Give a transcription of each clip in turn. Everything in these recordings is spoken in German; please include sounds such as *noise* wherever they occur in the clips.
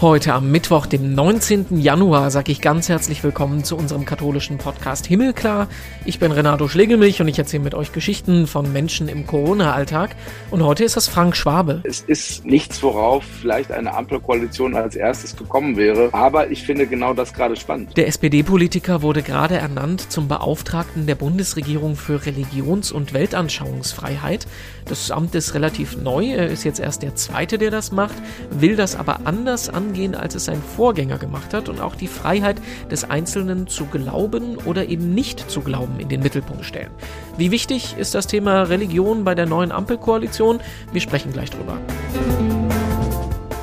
Heute am Mittwoch, dem 19. Januar, sage ich ganz herzlich willkommen zu unserem katholischen Podcast Himmelklar. Ich bin Renato Schlegelmilch und ich erzähle mit euch Geschichten von Menschen im Corona-Alltag. Und heute ist das Frank Schwabe. Es ist nichts, worauf vielleicht eine Ampelkoalition als erstes gekommen wäre. Aber ich finde genau das gerade spannend. Der SPD-Politiker wurde gerade ernannt zum Beauftragten der Bundesregierung für Religions- und Weltanschauungsfreiheit. Das Amt ist relativ neu. Er ist jetzt erst der Zweite, der das macht, will das aber anders an angehen, als es sein Vorgänger gemacht hat und auch die Freiheit des Einzelnen zu glauben oder eben nicht zu glauben in den Mittelpunkt stellen. Wie wichtig ist das Thema Religion bei der neuen Ampelkoalition? Wir sprechen gleich drüber.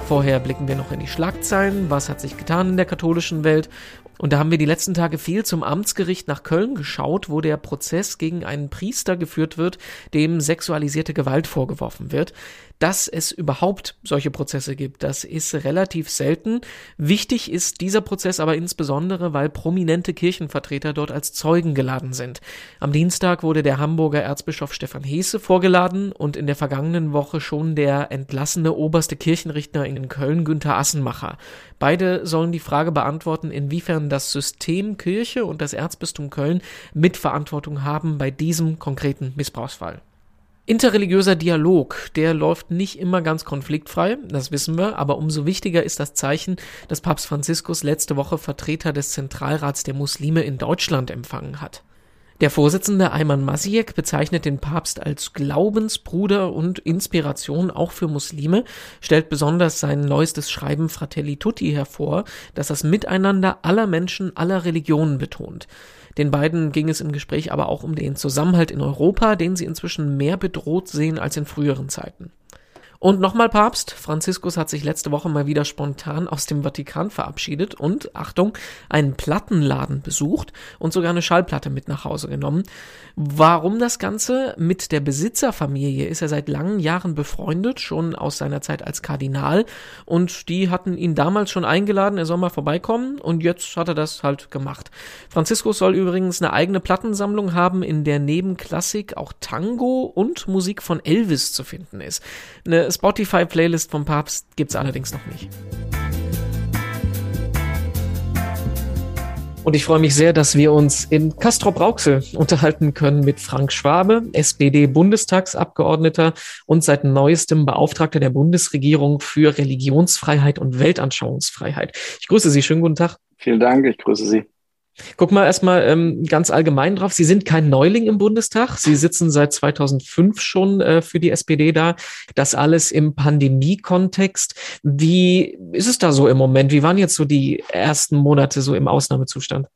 Vorher blicken wir noch in die Schlagzeilen. Was hat sich getan in der katholischen Welt? Und da haben wir die letzten Tage viel zum Amtsgericht nach Köln geschaut, wo der Prozess gegen einen Priester geführt wird, dem sexualisierte Gewalt vorgeworfen wird. Dass es überhaupt solche Prozesse gibt, das ist relativ selten. Wichtig ist dieser Prozess aber insbesondere, weil prominente Kirchenvertreter dort als Zeugen geladen sind. Am Dienstag wurde der Hamburger Erzbischof Stefan Heese vorgeladen und in der vergangenen Woche schon der entlassene oberste Kirchenrichter in Köln Günther Assenmacher. Beide sollen die Frage beantworten, inwiefern das System Kirche und das Erzbistum Köln Mitverantwortung haben bei diesem konkreten Missbrauchsfall. Interreligiöser Dialog, der läuft nicht immer ganz konfliktfrei, das wissen wir, aber umso wichtiger ist das Zeichen, dass Papst Franziskus letzte Woche Vertreter des Zentralrats der Muslime in Deutschland empfangen hat. Der Vorsitzende Ayman Masiek bezeichnet den Papst als Glaubensbruder und Inspiration auch für Muslime, stellt besonders sein neuestes Schreiben Fratelli Tutti hervor, das das Miteinander aller Menschen aller Religionen betont. Den beiden ging es im Gespräch aber auch um den Zusammenhalt in Europa, den sie inzwischen mehr bedroht sehen als in früheren Zeiten. Und nochmal Papst. Franziskus hat sich letzte Woche mal wieder spontan aus dem Vatikan verabschiedet und, Achtung, einen Plattenladen besucht und sogar eine Schallplatte mit nach Hause genommen. Warum das Ganze? Mit der Besitzerfamilie ist er seit langen Jahren befreundet, schon aus seiner Zeit als Kardinal. Und die hatten ihn damals schon eingeladen, er soll mal vorbeikommen. Und jetzt hat er das halt gemacht. Franziskus soll übrigens eine eigene Plattensammlung haben, in der neben Klassik auch Tango und Musik von Elvis zu finden ist. Eine Spotify-Playlist vom Papst gibt's allerdings noch nicht. Und ich freue mich sehr, dass wir uns in Castrop-Rauxel unterhalten können mit Frank Schwabe, SPD-Bundestagsabgeordneter und seit neuestem Beauftragter der Bundesregierung für Religionsfreiheit und Weltanschauungsfreiheit. Ich grüße Sie. Schönen guten Tag. Vielen Dank. Ich grüße Sie. Guck mal erstmal ähm, ganz allgemein drauf. Sie sind kein Neuling im Bundestag. Sie sitzen seit 2005 schon äh, für die SPD da. Das alles im Pandemie-Kontext. Wie ist es da so im Moment? Wie waren jetzt so die ersten Monate so im Ausnahmezustand?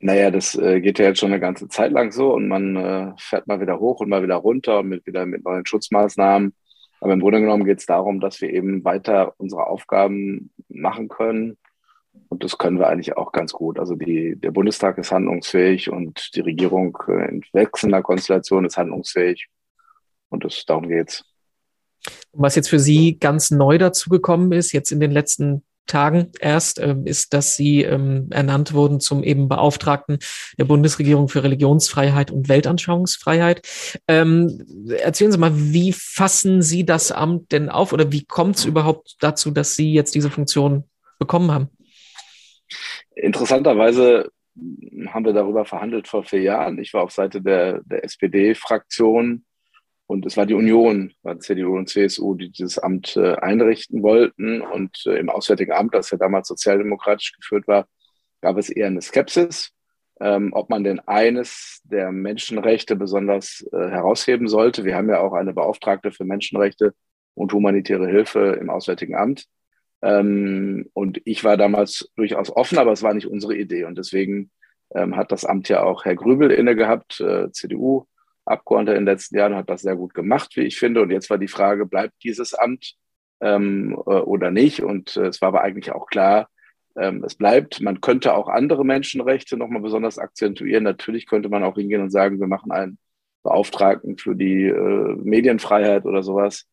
Naja, das äh, geht ja jetzt schon eine ganze Zeit lang so und man äh, fährt mal wieder hoch und mal wieder runter mit wieder mit neuen Schutzmaßnahmen. Aber im Grunde genommen geht es darum, dass wir eben weiter unsere Aufgaben machen können und das können wir eigentlich auch ganz gut. Also die, der Bundestag ist handlungsfähig und die Regierung äh, in wechselnder Konstellation ist handlungsfähig. Und das, darum geht's. Was jetzt für Sie ganz neu dazugekommen ist, jetzt in den letzten Tagen erst, äh, ist, dass Sie ähm, ernannt wurden zum eben Beauftragten der Bundesregierung für Religionsfreiheit und Weltanschauungsfreiheit. Ähm, erzählen Sie mal, wie fassen Sie das Amt denn auf oder wie kommt es überhaupt dazu, dass Sie jetzt diese Funktion bekommen haben? Interessanterweise haben wir darüber verhandelt vor vier Jahren. Ich war auf Seite der, der SPD-Fraktion und es war die Union, war CDU und CSU, die dieses Amt äh, einrichten wollten. Und äh, im Auswärtigen Amt, das ja damals sozialdemokratisch geführt war, gab es eher eine Skepsis, ähm, ob man denn eines der Menschenrechte besonders äh, herausheben sollte. Wir haben ja auch eine Beauftragte für Menschenrechte und humanitäre Hilfe im Auswärtigen Amt. Ähm, und ich war damals durchaus offen, aber es war nicht unsere Idee. Und deswegen ähm, hat das Amt ja auch Herr Grübel inne gehabt, äh, CDU-Abgeordneter in den letzten Jahren, hat das sehr gut gemacht, wie ich finde. Und jetzt war die Frage, bleibt dieses Amt ähm, äh, oder nicht? Und äh, es war aber eigentlich auch klar, ähm, es bleibt. Man könnte auch andere Menschenrechte nochmal besonders akzentuieren. Natürlich könnte man auch hingehen und sagen, wir machen einen Beauftragten für die äh, Medienfreiheit oder sowas.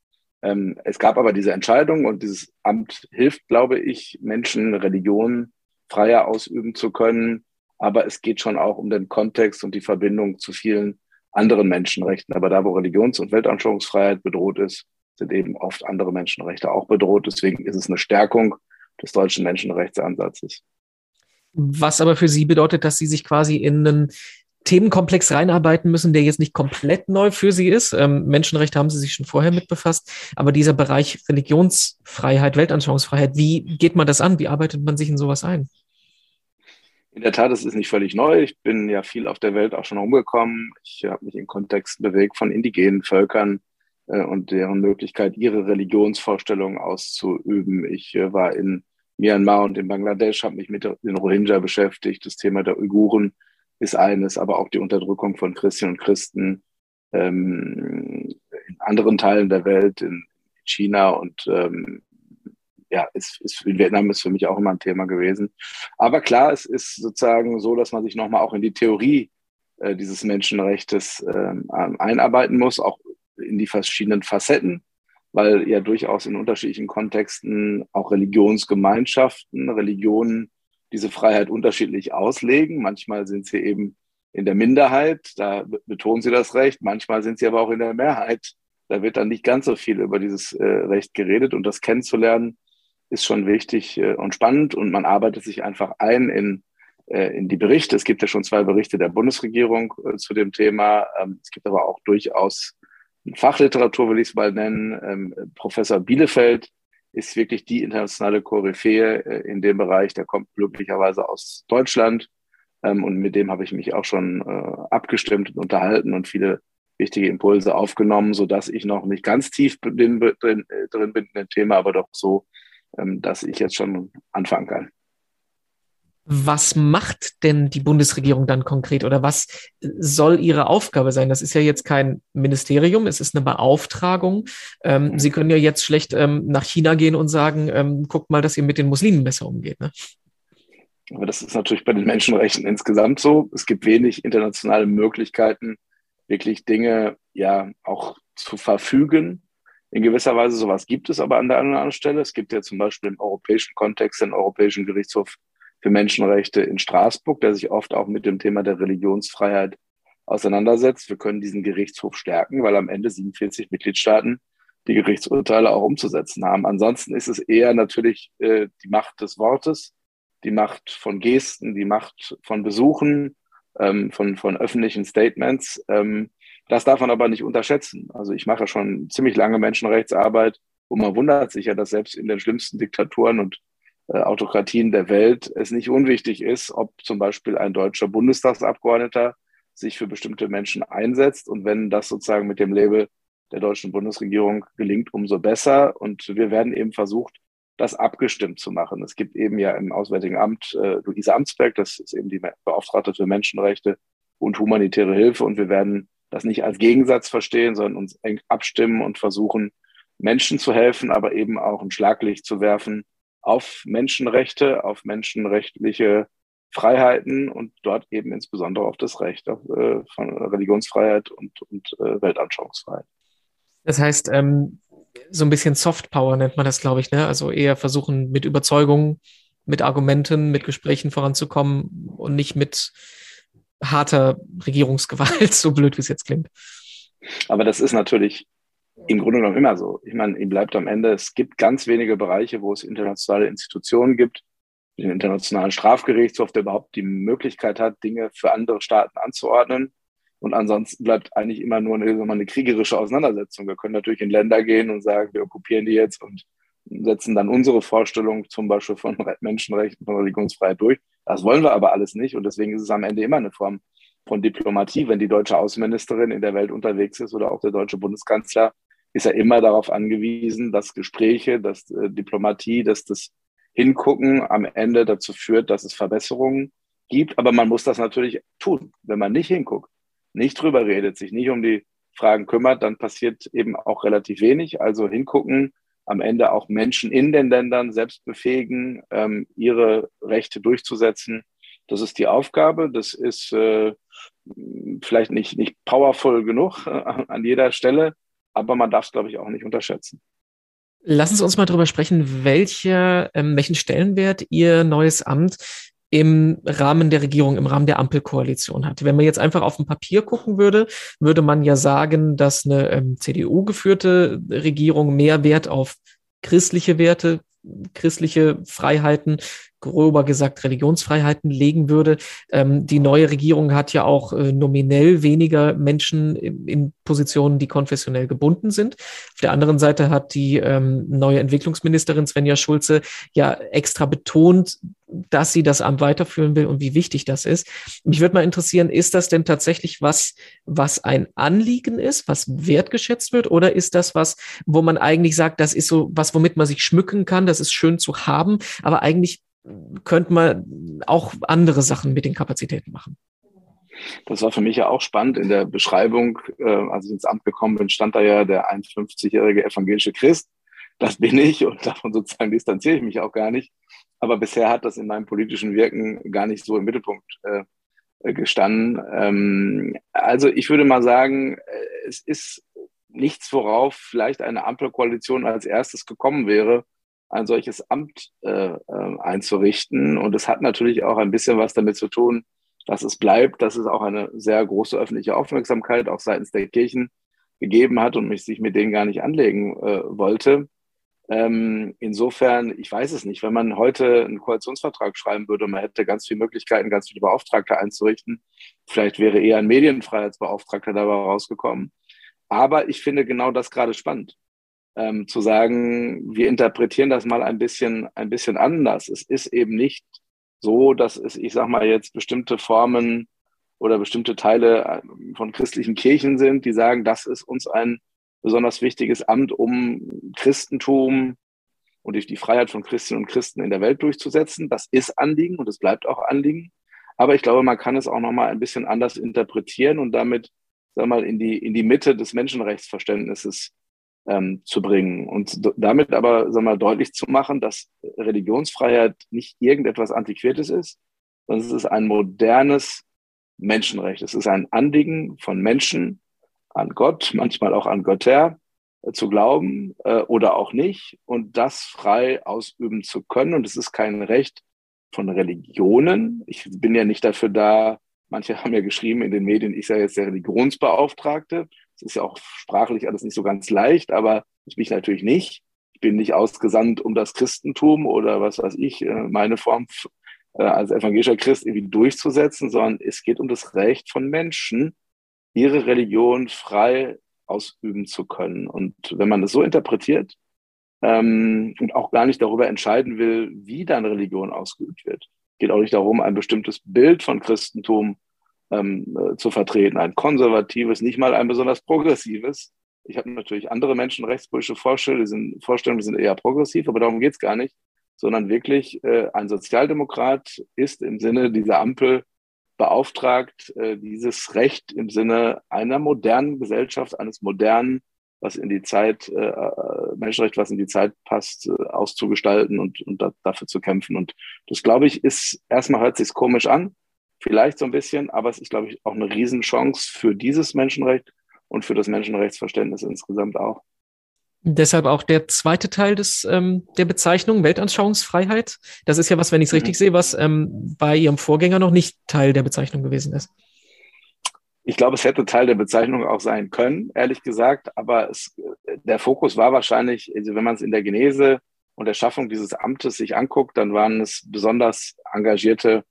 Ähm, es gab aber diese Entscheidung und dieses Amt hilft, glaube ich, Menschen Religionen freier ausüben zu können. Aber es geht schon auch um den Kontext und die Verbindung zu vielen anderen Menschenrechten. Aber da, wo Religions- und Weltanschauungsfreiheit bedroht ist, sind eben oft andere Menschenrechte auch bedroht. Deswegen ist es eine Stärkung des deutschen Menschenrechtsansatzes. Was aber für Sie bedeutet, dass Sie sich quasi in einen Themenkomplex reinarbeiten müssen, der jetzt nicht komplett neu für Sie ist. Ähm, Menschenrechte haben Sie sich schon vorher mit befasst, aber dieser Bereich Religionsfreiheit, Weltanschauungsfreiheit, wie geht man das an? Wie arbeitet man sich in sowas ein? In der Tat, es ist nicht völlig neu. Ich bin ja viel auf der Welt auch schon umgekommen. Ich habe mich in Kontexten bewegt von indigenen Völkern äh, und deren Möglichkeit, ihre Religionsvorstellungen auszuüben. Ich äh, war in Myanmar und in Bangladesch, habe mich mit den Rohingya beschäftigt. Das Thema der Uiguren ist eines, aber auch die Unterdrückung von Christen und Christen ähm, in anderen Teilen der Welt, in China und ähm, ja, ist, ist, in Vietnam ist für mich auch immer ein Thema gewesen. Aber klar, es ist sozusagen so, dass man sich nochmal auch in die Theorie äh, dieses Menschenrechtes äh, einarbeiten muss, auch in die verschiedenen Facetten, weil ja durchaus in unterschiedlichen Kontexten auch Religionsgemeinschaften, Religionen diese Freiheit unterschiedlich auslegen. Manchmal sind sie eben in der Minderheit, da betonen sie das Recht, manchmal sind sie aber auch in der Mehrheit. Da wird dann nicht ganz so viel über dieses äh, Recht geredet und das kennenzulernen ist schon wichtig äh, und spannend und man arbeitet sich einfach ein in, äh, in die Berichte. Es gibt ja schon zwei Berichte der Bundesregierung äh, zu dem Thema. Ähm, es gibt aber auch durchaus Fachliteratur, will ich es mal nennen. Ähm, Professor Bielefeld ist wirklich die internationale Koryphäe äh, in dem Bereich. Der kommt glücklicherweise aus Deutschland. Ähm, und mit dem habe ich mich auch schon äh, abgestimmt und unterhalten und viele wichtige Impulse aufgenommen, so dass ich noch nicht ganz tief äh, drin bin in dem Thema, aber doch so, ähm, dass ich jetzt schon anfangen kann. Was macht denn die Bundesregierung dann konkret oder was soll ihre Aufgabe sein? Das ist ja jetzt kein Ministerium, es ist eine Beauftragung. Ähm, mhm. Sie können ja jetzt schlecht ähm, nach China gehen und sagen, ähm, guckt mal, dass ihr mit den Muslimen besser umgeht. Ne? Aber das ist natürlich bei den Menschenrechten insgesamt so. Es gibt wenig internationale Möglichkeiten, wirklich Dinge ja auch zu verfügen. In gewisser Weise sowas gibt es aber an der anderen Stelle. Es gibt ja zum Beispiel im europäischen Kontext den Europäischen Gerichtshof für Menschenrechte in Straßburg, der sich oft auch mit dem Thema der Religionsfreiheit auseinandersetzt. Wir können diesen Gerichtshof stärken, weil am Ende 47 Mitgliedstaaten die Gerichtsurteile auch umzusetzen haben. Ansonsten ist es eher natürlich äh, die Macht des Wortes, die Macht von Gesten, die Macht von Besuchen, ähm, von, von öffentlichen Statements. Ähm, das darf man aber nicht unterschätzen. Also ich mache schon ziemlich lange Menschenrechtsarbeit, wo man wundert sich ja, dass selbst in den schlimmsten Diktaturen und Autokratien der Welt es nicht unwichtig ist, ob zum Beispiel ein deutscher Bundestagsabgeordneter sich für bestimmte Menschen einsetzt. Und wenn das sozusagen mit dem Label der deutschen Bundesregierung gelingt, umso besser. Und wir werden eben versucht, das abgestimmt zu machen. Es gibt eben ja im Auswärtigen Amt äh, Luise Amtsberg, das ist eben die Beauftragte für Menschenrechte und humanitäre Hilfe. Und wir werden das nicht als Gegensatz verstehen, sondern uns eng abstimmen und versuchen, Menschen zu helfen, aber eben auch ein Schlaglicht zu werfen auf Menschenrechte, auf menschenrechtliche Freiheiten und dort eben insbesondere auf das Recht auf, äh, von Religionsfreiheit und, und äh, Weltanschauungsfreiheit. Das heißt, ähm, so ein bisschen Soft Power nennt man das, glaube ich, ne? Also eher versuchen, mit Überzeugung, mit Argumenten, mit Gesprächen voranzukommen und nicht mit harter Regierungsgewalt, *laughs* so blöd wie es jetzt klingt. Aber das ist natürlich im Grunde genommen immer so. Ich meine, ihm bleibt am Ende, es gibt ganz wenige Bereiche, wo es internationale Institutionen gibt, den Internationalen Strafgerichtshof, der überhaupt die Möglichkeit hat, Dinge für andere Staaten anzuordnen. Und ansonsten bleibt eigentlich immer nur eine, eine kriegerische Auseinandersetzung. Wir können natürlich in Länder gehen und sagen, wir okkupieren die jetzt und setzen dann unsere Vorstellung zum Beispiel von Menschenrechten, von Religionsfreiheit durch. Das wollen wir aber alles nicht. Und deswegen ist es am Ende immer eine Form von Diplomatie, wenn die deutsche Außenministerin in der Welt unterwegs ist oder auch der deutsche Bundeskanzler, ist er immer darauf angewiesen, dass Gespräche, dass äh, Diplomatie, dass das Hingucken am Ende dazu führt, dass es Verbesserungen gibt. Aber man muss das natürlich tun. Wenn man nicht hinguckt, nicht drüber redet, sich nicht um die Fragen kümmert, dann passiert eben auch relativ wenig. Also hingucken, am Ende auch Menschen in den Ländern selbst befähigen, ähm, ihre Rechte durchzusetzen. Das ist die Aufgabe. Das ist äh, vielleicht nicht, nicht powerful genug äh, *laughs* an jeder Stelle, aber man darf es, glaube ich, auch nicht unterschätzen. Lassen Sie uns mal darüber sprechen, welche, ähm, welchen Stellenwert Ihr neues Amt im Rahmen der Regierung, im Rahmen der Ampelkoalition hat. Wenn man jetzt einfach auf ein Papier gucken würde, würde man ja sagen, dass eine ähm, CDU-geführte Regierung mehr Wert auf christliche Werte, christliche Freiheiten, grober gesagt Religionsfreiheiten legen würde. Ähm, die neue Regierung hat ja auch äh, nominell weniger Menschen in, in, Positionen, die konfessionell gebunden sind. Auf der anderen Seite hat die ähm, neue Entwicklungsministerin Svenja Schulze ja extra betont, dass sie das Amt weiterführen will und wie wichtig das ist. Mich würde mal interessieren, ist das denn tatsächlich was, was ein Anliegen ist, was wertgeschätzt wird, oder ist das was, wo man eigentlich sagt, das ist so was, womit man sich schmücken kann, das ist schön zu haben, aber eigentlich könnte man auch andere Sachen mit den Kapazitäten machen. Das war für mich ja auch spannend in der Beschreibung, äh, als ich ins Amt gekommen bin, stand da ja der 51-jährige evangelische Christ. Das bin ich und davon sozusagen distanziere ich mich auch gar nicht. Aber bisher hat das in meinem politischen Wirken gar nicht so im Mittelpunkt äh, gestanden. Ähm, also ich würde mal sagen, äh, es ist nichts, worauf vielleicht eine Ampelkoalition als erstes gekommen wäre, ein solches Amt äh, äh, einzurichten. Und es hat natürlich auch ein bisschen was damit zu tun, dass es bleibt, dass es auch eine sehr große öffentliche Aufmerksamkeit auch seitens der Kirchen gegeben hat und mich sich mit denen gar nicht anlegen äh, wollte. Ähm, insofern, ich weiß es nicht, wenn man heute einen Koalitionsvertrag schreiben würde und man hätte ganz viele Möglichkeiten, ganz viele Beauftragte einzurichten, vielleicht wäre eher ein Medienfreiheitsbeauftragter dabei rausgekommen. Aber ich finde genau das gerade spannend ähm, zu sagen, wir interpretieren das mal ein bisschen, ein bisschen anders. Es ist eben nicht so, dass es, ich sag mal jetzt bestimmte Formen oder bestimmte Teile äh, von christlichen Kirchen sind, die sagen, das ist uns ein besonders wichtiges Amt, um Christentum und die Freiheit von Christinnen und Christen in der Welt durchzusetzen. Das ist Anliegen und es bleibt auch Anliegen. Aber ich glaube, man kann es auch nochmal ein bisschen anders interpretieren und damit, sag mal, in die, in die Mitte des Menschenrechtsverständnisses ähm, zu bringen und damit aber sag mal, deutlich zu machen, dass Religionsfreiheit nicht irgendetwas Antiquiertes ist, sondern es ist ein modernes Menschenrecht. Es ist ein Anliegen von Menschen an Gott, manchmal auch an Götter, äh, zu glauben äh, oder auch nicht und das frei ausüben zu können. Und es ist kein Recht von Religionen. Ich bin ja nicht dafür da, manche *laughs* haben ja geschrieben in den Medien, ich sei jetzt der Religionsbeauftragte. Es ist ja auch sprachlich alles nicht so ganz leicht, aber ich mich natürlich nicht. Ich bin nicht ausgesandt, um das Christentum oder was weiß ich, äh, meine Form äh, als evangelischer Christ irgendwie durchzusetzen, sondern es geht um das Recht von Menschen, ihre Religion frei ausüben zu können. Und wenn man das so interpretiert ähm, und auch gar nicht darüber entscheiden will, wie dann Religion ausgeübt wird, geht auch nicht darum, ein bestimmtes Bild von Christentum ähm, äh, zu vertreten. Ein konservatives, nicht mal ein besonders progressives. Ich habe natürlich andere menschenrechtspolitische Vorstellungen, die sind, Vorstellungen, die sind eher progressiv, aber darum geht es gar nicht, sondern wirklich äh, ein Sozialdemokrat ist im Sinne dieser Ampel beauftragt, äh, dieses Recht im Sinne einer modernen Gesellschaft, eines modernen, was in die Zeit, äh, äh Menschenrecht, was in die Zeit passt, äh, auszugestalten und, und da, dafür zu kämpfen. Und das, glaube ich, ist, erstmal hört sich komisch an, vielleicht so ein bisschen, aber es ist, glaube ich, auch eine Riesenchance für dieses Menschenrecht und für das Menschenrechtsverständnis insgesamt auch. Deshalb auch der zweite Teil des, ähm, der Bezeichnung, Weltanschauungsfreiheit. Das ist ja was, wenn ich es mhm. richtig sehe, was ähm, bei Ihrem Vorgänger noch nicht Teil der Bezeichnung gewesen ist. Ich glaube, es hätte Teil der Bezeichnung auch sein können, ehrlich gesagt, aber es, der Fokus war wahrscheinlich, also wenn man es in der Genese und der Schaffung dieses Amtes sich anguckt, dann waren es besonders engagierte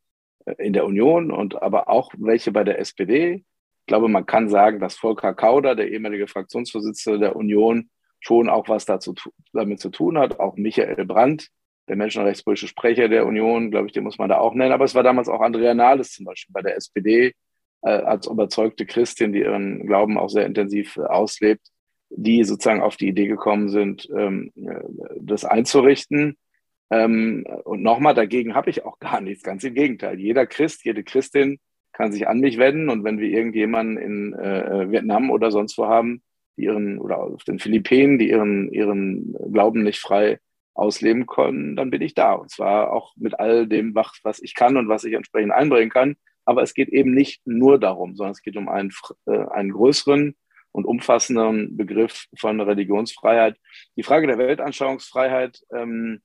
in der Union und aber auch welche bei der SPD. Ich glaube, man kann sagen, dass Volker Kauder, der ehemalige Fraktionsvorsitzende der Union, schon auch was dazu, damit zu tun hat. Auch Michael Brandt, der menschenrechtspolitische Sprecher der Union, glaube ich, den muss man da auch nennen. Aber es war damals auch Andrea Nahles zum Beispiel bei der SPD äh, als überzeugte Christin, die ihren Glauben auch sehr intensiv äh, auslebt, die sozusagen auf die Idee gekommen sind, ähm, äh, das einzurichten. Ähm, und nochmal, dagegen habe ich auch gar nichts, ganz im Gegenteil. Jeder Christ, jede Christin kann sich an mich wenden und wenn wir irgendjemanden in äh, Vietnam oder sonst wo haben, die ihren, oder auf den Philippinen, die ihren, ihren Glauben nicht frei ausleben können, dann bin ich da. Und zwar auch mit all dem, was ich kann und was ich entsprechend einbringen kann. Aber es geht eben nicht nur darum, sondern es geht um einen, äh, einen größeren und umfassenden Begriff von Religionsfreiheit. Die Frage der Weltanschauungsfreiheit ähm,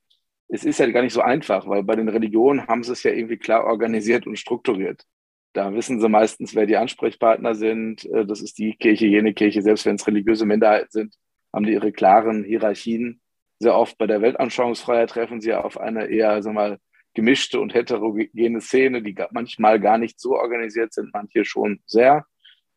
es ist ja gar nicht so einfach, weil bei den Religionen haben sie es ja irgendwie klar organisiert und strukturiert. Da wissen sie meistens, wer die Ansprechpartner sind. Äh, das ist die Kirche, jene Kirche, selbst wenn es religiöse Minderheiten sind, haben die ihre klaren Hierarchien. Sehr oft bei der Weltanschauungsfreiheit treffen sie auf eine eher, sag mal, gemischte und heterogene Szene, die manchmal gar nicht so organisiert sind, manche schon sehr.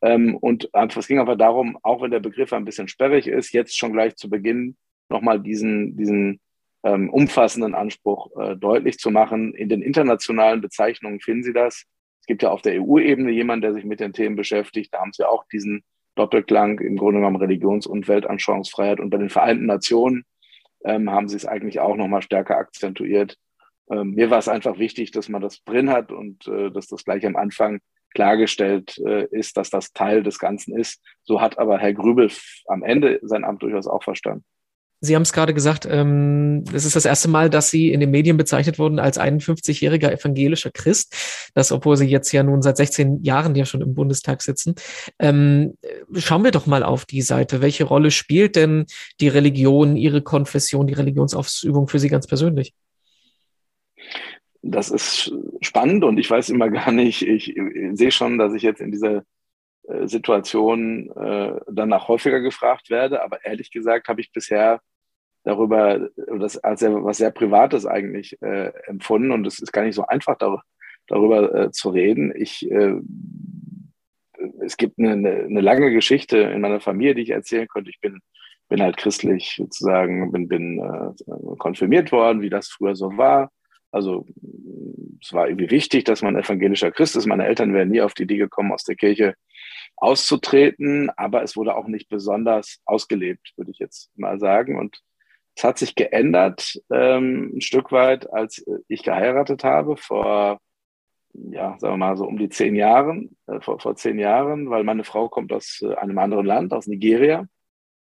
Ähm, und es ging aber darum, auch wenn der Begriff ein bisschen sperrig ist, jetzt schon gleich zu Beginn nochmal diesen, diesen ähm, umfassenden Anspruch äh, deutlich zu machen. In den internationalen Bezeichnungen finden Sie das. Es gibt ja auf der EU-Ebene jemanden, der sich mit den Themen beschäftigt. Da haben Sie auch diesen Doppelklang im Grunde genommen Religions- und Weltanschauungsfreiheit. Und bei den Vereinten Nationen ähm, haben Sie es eigentlich auch nochmal stärker akzentuiert. Ähm, mir war es einfach wichtig, dass man das drin hat und äh, dass das gleich am Anfang klargestellt äh, ist, dass das Teil des Ganzen ist. So hat aber Herr Grübel am Ende sein Amt durchaus auch verstanden. Sie haben es gerade gesagt, ähm, es ist das erste Mal, dass Sie in den Medien bezeichnet wurden als 51-jähriger evangelischer Christ. Das, obwohl Sie jetzt ja nun seit 16 Jahren ja schon im Bundestag sitzen. Ähm, schauen wir doch mal auf die Seite. Welche Rolle spielt denn die Religion, Ihre Konfession, die Religionsausübung für Sie ganz persönlich? Das ist spannend und ich weiß immer *laughs* gar nicht, ich, ich sehe schon, dass ich jetzt in dieser äh, Situation äh, danach häufiger gefragt werde, aber ehrlich gesagt habe ich bisher darüber, das als was sehr Privates eigentlich äh, empfunden und es ist gar nicht so einfach darüber, darüber äh, zu reden. Ich, äh, es gibt eine, eine, lange Geschichte in meiner Familie, die ich erzählen könnte. Ich bin, bin halt christlich sozusagen, bin, bin äh, konfirmiert worden, wie das früher so war. Also es war irgendwie wichtig, dass man evangelischer Christ ist. Meine Eltern wären nie auf die Idee gekommen, aus der Kirche auszutreten, aber es wurde auch nicht besonders ausgelebt, würde ich jetzt mal sagen. Und es hat sich geändert ähm, ein Stück weit, als ich geheiratet habe vor, ja, sagen wir mal so um die zehn Jahren, äh, vor, vor zehn Jahren, weil meine Frau kommt aus äh, einem anderen Land, aus Nigeria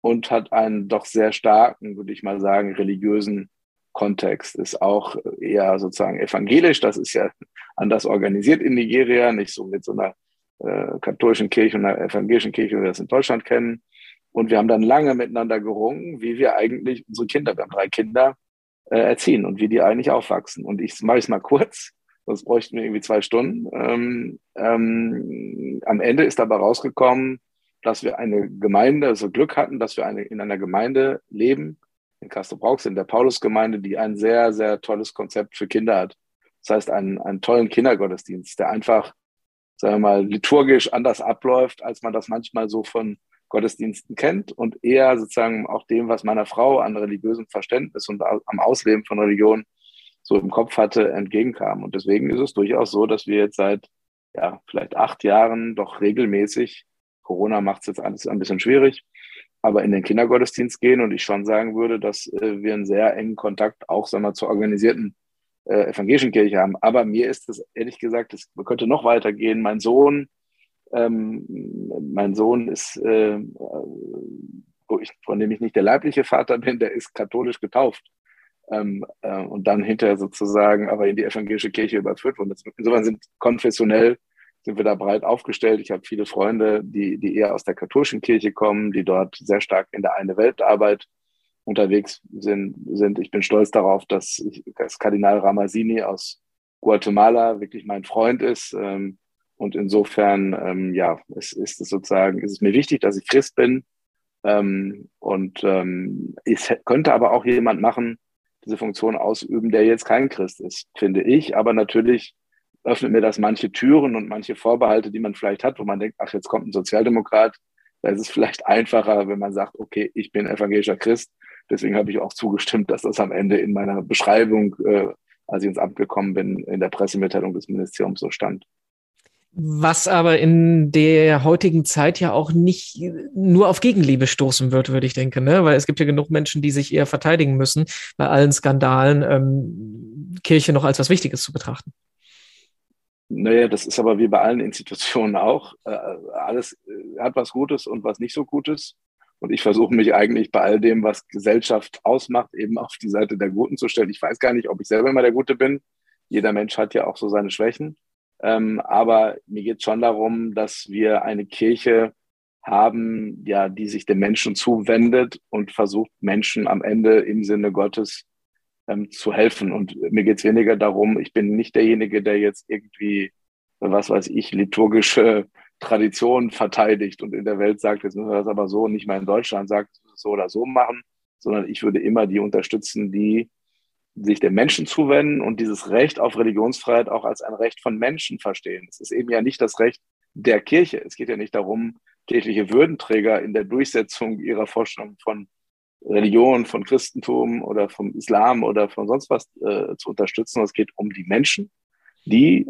und hat einen doch sehr starken, würde ich mal sagen, religiösen Kontext, ist auch eher sozusagen evangelisch. Das ist ja anders organisiert in Nigeria, nicht so mit so einer äh, katholischen Kirche und einer evangelischen Kirche, wie wir das in Deutschland kennen. Und wir haben dann lange miteinander gerungen, wie wir eigentlich unsere Kinder, wir haben drei Kinder, äh, erziehen und wie die eigentlich aufwachsen. Und ich mache es mal *laughs* kurz, sonst bräuchten wir irgendwie zwei Stunden. Ähm, ähm, am Ende ist dabei rausgekommen, dass wir eine Gemeinde, also Glück hatten, dass wir eine, in einer Gemeinde leben, in Castro-Brauxel, in der Paulusgemeinde, die ein sehr, sehr tolles Konzept für Kinder hat. Das heißt, einen, einen tollen Kindergottesdienst, der einfach, sagen wir mal, liturgisch anders abläuft, als man das manchmal so von Gottesdiensten kennt und eher sozusagen auch dem, was meiner Frau an religiösem Verständnis und am Ausleben von Religion so im Kopf hatte, entgegenkam. Und deswegen ist es durchaus so, dass wir jetzt seit ja, vielleicht acht Jahren doch regelmäßig, Corona macht es jetzt alles ein bisschen schwierig, aber in den Kindergottesdienst gehen und ich schon sagen würde, dass äh, wir einen sehr engen Kontakt auch sagen wir, zur organisierten äh, evangelischen Kirche haben. Aber mir ist es ehrlich gesagt, es könnte noch weitergehen. Mein Sohn ähm, mein Sohn ist, äh, ich, von dem ich nicht der leibliche Vater bin, der ist katholisch getauft. Ähm, äh, und dann hinterher sozusagen aber in die evangelische Kirche überführt worden. Insofern sind konfessionell sind wir da breit aufgestellt. Ich habe viele Freunde, die, die eher aus der katholischen Kirche kommen, die dort sehr stark in der eine Weltarbeit unterwegs sind, sind. Ich bin stolz darauf, dass, ich, dass Kardinal Ramazini aus Guatemala wirklich mein Freund ist. Ähm, und insofern, ähm, ja, es ist es sozusagen, ist es mir wichtig, dass ich Christ bin. Ähm, und ähm, es könnte aber auch jemand machen, diese Funktion ausüben, der jetzt kein Christ ist, finde ich. Aber natürlich öffnet mir das manche Türen und manche Vorbehalte, die man vielleicht hat, wo man denkt, ach, jetzt kommt ein Sozialdemokrat. Da ist es vielleicht einfacher, wenn man sagt, okay, ich bin evangelischer Christ. Deswegen habe ich auch zugestimmt, dass das am Ende in meiner Beschreibung, äh, als ich ins Amt gekommen bin, in der Pressemitteilung des Ministeriums so stand. Was aber in der heutigen Zeit ja auch nicht nur auf Gegenliebe stoßen wird, würde ich denken, ne? Weil es gibt ja genug Menschen, die sich eher verteidigen müssen, bei allen Skandalen ähm, Kirche noch als was Wichtiges zu betrachten. Naja, das ist aber wie bei allen Institutionen auch. Äh, alles äh, hat was Gutes und was nicht so Gutes. Und ich versuche mich eigentlich bei all dem, was Gesellschaft ausmacht, eben auf die Seite der Guten zu stellen. Ich weiß gar nicht, ob ich selber immer der Gute bin. Jeder Mensch hat ja auch so seine Schwächen. Ähm, aber mir geht schon darum, dass wir eine Kirche haben, ja, die sich den Menschen zuwendet und versucht, Menschen am Ende im Sinne Gottes ähm, zu helfen. Und mir geht es weniger darum, ich bin nicht derjenige, der jetzt irgendwie, was weiß ich, liturgische Traditionen verteidigt und in der Welt sagt, jetzt müssen wir das aber so, nicht mal in Deutschland sagt, so oder so machen, sondern ich würde immer die unterstützen, die sich dem Menschen zuwenden und dieses Recht auf Religionsfreiheit auch als ein Recht von Menschen verstehen. Es ist eben ja nicht das Recht der Kirche. Es geht ja nicht darum, kirchliche Würdenträger in der Durchsetzung ihrer Vorstellung von Religion, von Christentum oder vom Islam oder von sonst was äh, zu unterstützen. Es geht um die Menschen, die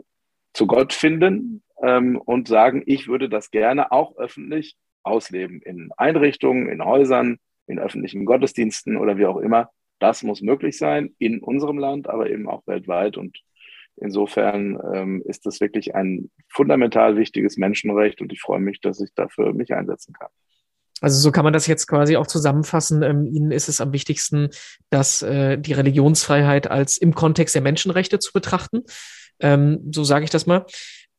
zu Gott finden ähm, und sagen, ich würde das gerne auch öffentlich ausleben, in Einrichtungen, in Häusern, in öffentlichen Gottesdiensten oder wie auch immer. Das muss möglich sein in unserem Land, aber eben auch weltweit. Und insofern ähm, ist das wirklich ein fundamental wichtiges Menschenrecht und ich freue mich, dass ich dafür mich einsetzen kann. Also so kann man das jetzt quasi auch zusammenfassen. Ähm, Ihnen ist es am wichtigsten, dass äh, die Religionsfreiheit als im Kontext der Menschenrechte zu betrachten. Ähm, so sage ich das mal.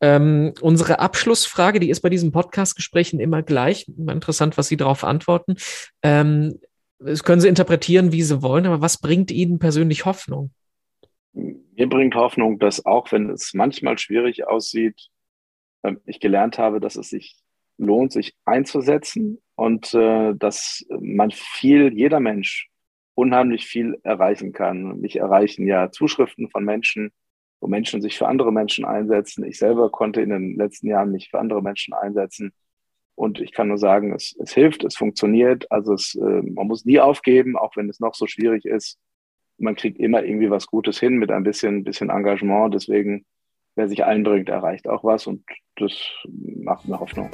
Ähm, unsere Abschlussfrage, die ist bei diesen Podcast-Gesprächen immer gleich. Interessant, was Sie darauf antworten. Ähm, das können Sie interpretieren, wie Sie wollen, aber was bringt Ihnen persönlich Hoffnung? Mir bringt Hoffnung, dass auch wenn es manchmal schwierig aussieht, ähm, ich gelernt habe, dass es sich lohnt, sich einzusetzen und äh, dass man viel, jeder Mensch unheimlich viel erreichen kann. Mich erreichen ja Zuschriften von Menschen, wo Menschen sich für andere Menschen einsetzen. Ich selber konnte in den letzten Jahren mich für andere Menschen einsetzen. Und ich kann nur sagen, es, es hilft, es funktioniert. Also es, äh, man muss nie aufgeben, auch wenn es noch so schwierig ist. Man kriegt immer irgendwie was Gutes hin mit ein bisschen, bisschen Engagement. Deswegen, wer sich einbringt, erreicht auch was. Und das macht mir Hoffnung.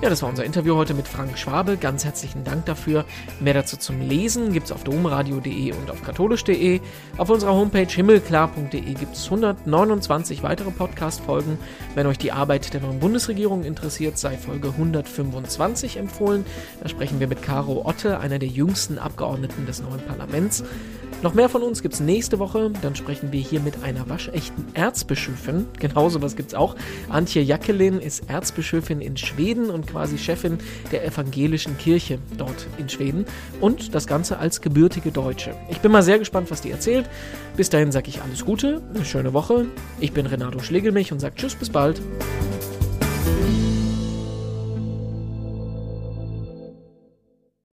Ja, das war unser Interview heute mit Frank Schwabe. Ganz herzlichen Dank dafür. Mehr dazu zum Lesen gibt es auf domradio.de und auf katholisch.de. Auf unserer Homepage himmelklar.de gibt es 129 weitere Podcast-Folgen. Wenn euch die Arbeit der neuen Bundesregierung interessiert, sei Folge 125 empfohlen. Da sprechen wir mit Caro Otte, einer der jüngsten Abgeordneten des neuen Parlaments. Noch mehr von uns gibt es nächste Woche. Dann sprechen wir hier mit einer waschechten Erzbischöfin. *laughs* Genau sowas gibt es auch. Antje Jackelin ist Erzbischöfin in Schweden und quasi Chefin der evangelischen Kirche dort in Schweden. Und das Ganze als gebürtige Deutsche. Ich bin mal sehr gespannt, was die erzählt. Bis dahin sage ich alles Gute, eine schöne Woche. Ich bin Renato Schlegelmich und sage Tschüss, bis bald.